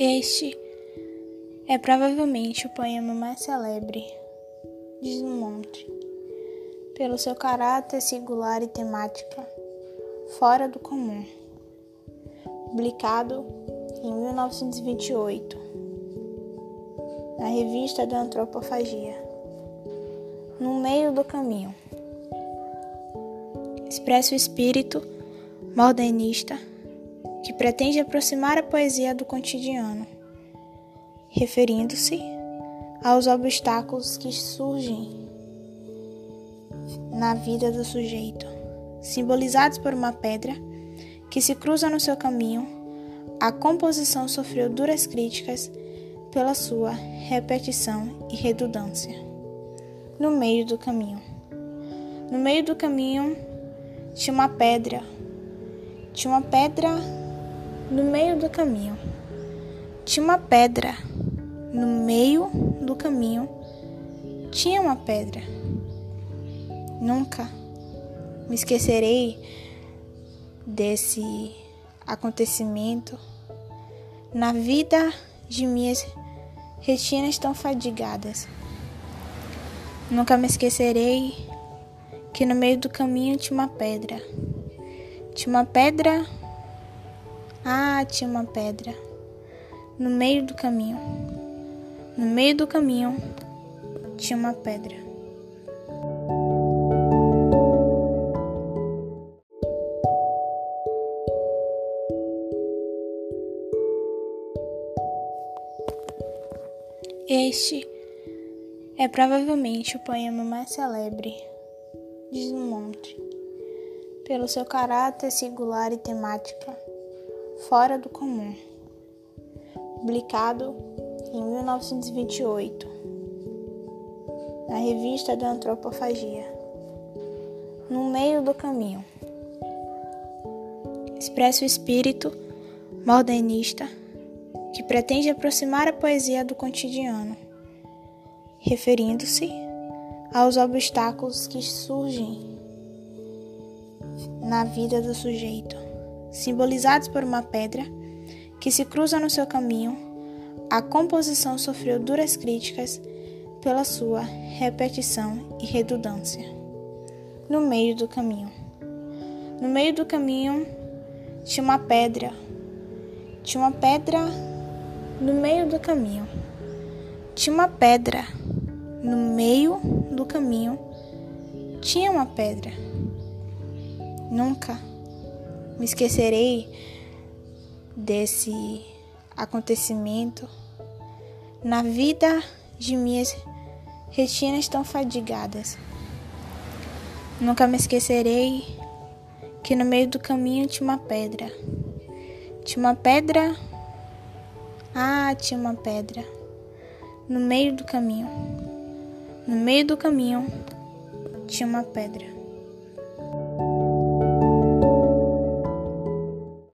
Este é provavelmente o poema mais celebre de Dumont, pelo seu caráter singular e temática fora do comum. Publicado em 1928 na revista da Antropofagia. No meio do caminho, expressa o espírito modernista que pretende aproximar a poesia do cotidiano, referindo-se aos obstáculos que surgem na vida do sujeito, simbolizados por uma pedra que se cruza no seu caminho. A composição sofreu duras críticas pela sua repetição e redundância. No meio do caminho. No meio do caminho tinha uma pedra. Tinha uma pedra no meio do caminho. Tinha uma pedra. No meio do caminho tinha uma pedra. Nunca me esquecerei desse acontecimento na vida de minhas retinas tão fadigadas. Nunca me esquecerei que no meio do caminho tinha uma pedra. Tinha uma pedra ah, tinha uma pedra no meio do caminho. No meio do caminho tinha uma pedra. Este é provavelmente o poema mais celebre de Dumont, pelo seu caráter singular e temática Fora do Comum, publicado em 1928 na revista da Antropofagia. No meio do caminho, expressa o espírito modernista que pretende aproximar a poesia do cotidiano, referindo-se aos obstáculos que surgem na vida do sujeito simbolizados por uma pedra que se cruza no seu caminho, a composição sofreu duras críticas pela sua repetição e redundância. No meio do caminho. No meio do caminho tinha uma pedra. Tinha uma pedra no meio do caminho. Tinha uma pedra no meio do caminho. Tinha uma pedra. Nunca me esquecerei desse acontecimento na vida de minhas retinas tão fadigadas. Nunca me esquecerei que no meio do caminho tinha uma pedra. Tinha uma pedra. Ah, tinha uma pedra. No meio do caminho. No meio do caminho tinha uma pedra.